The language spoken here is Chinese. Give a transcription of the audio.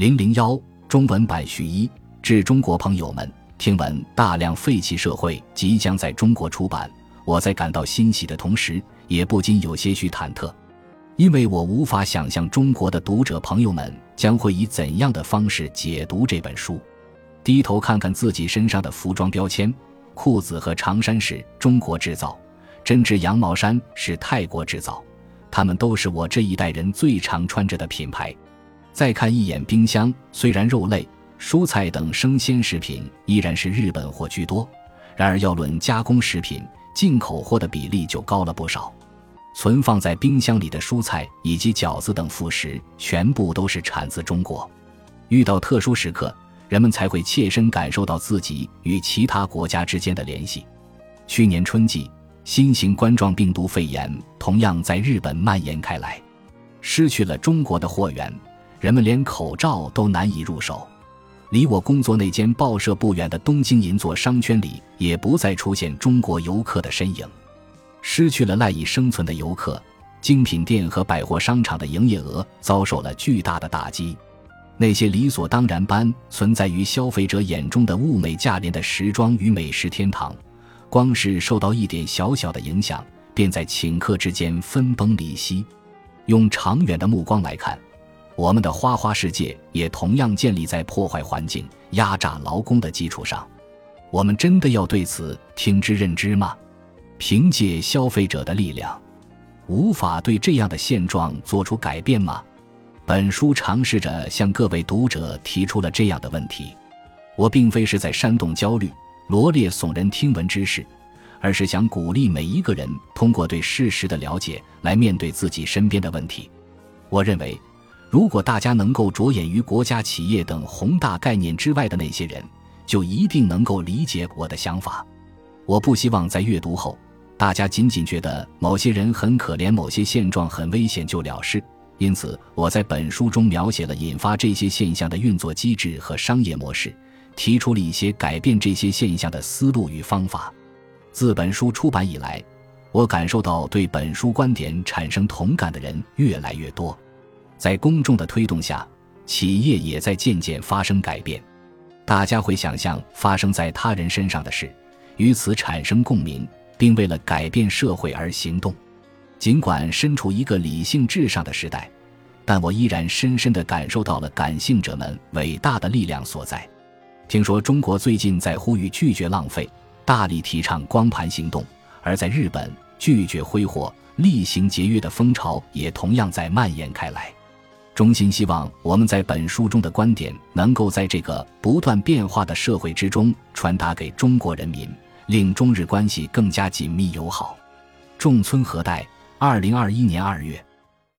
零零幺中文版序一致中国朋友们，听闻大量废弃社会即将在中国出版，我在感到欣喜的同时，也不禁有些许忐忑，因为我无法想象中国的读者朋友们将会以怎样的方式解读这本书。低头看看自己身上的服装标签，裤子和长衫是中国制造，针织羊毛衫是泰国制造，它们都是我这一代人最常穿着的品牌。再看一眼冰箱，虽然肉类、蔬菜等生鲜食品依然是日本货居多，然而要论加工食品，进口货的比例就高了不少。存放在冰箱里的蔬菜以及饺子等副食，全部都是产自中国。遇到特殊时刻，人们才会切身感受到自己与其他国家之间的联系。去年春季，新型冠状病毒肺炎同样在日本蔓延开来，失去了中国的货源。人们连口罩都难以入手，离我工作那间报社不远的东京银座商圈里，也不再出现中国游客的身影。失去了赖以生存的游客，精品店和百货商场的营业额遭受了巨大的打击。那些理所当然般存在于消费者眼中的物美价廉的时装与美食天堂，光是受到一点小小的影响，便在顷刻之间分崩离析。用长远的目光来看。我们的花花世界也同样建立在破坏环境、压榨劳工的基础上。我们真的要对此听之任之吗？凭借消费者的力量，无法对这样的现状做出改变吗？本书尝试着向各位读者提出了这样的问题。我并非是在煽动焦虑、罗列耸人听闻之事，而是想鼓励每一个人通过对事实的了解来面对自己身边的问题。我认为。如果大家能够着眼于国家、企业等宏大概念之外的那些人，就一定能够理解我的想法。我不希望在阅读后，大家仅仅觉得某些人很可怜、某些现状很危险就了事。因此，我在本书中描写了引发这些现象的运作机制和商业模式，提出了一些改变这些现象的思路与方法。自本书出版以来，我感受到对本书观点产生同感的人越来越多。在公众的推动下，企业也在渐渐发生改变。大家会想象发生在他人身上的事，与此产生共鸣，并为了改变社会而行动。尽管身处一个理性至上的时代，但我依然深深地感受到了感性者们伟大的力量所在。听说中国最近在呼吁拒绝浪费，大力提倡光盘行动；而在日本，拒绝挥霍、厉行节约的风潮也同样在蔓延开来。衷心希望我们在本书中的观点能够在这个不断变化的社会之中传达给中国人民，令中日关系更加紧密友好。众村和代，二零二一年二月。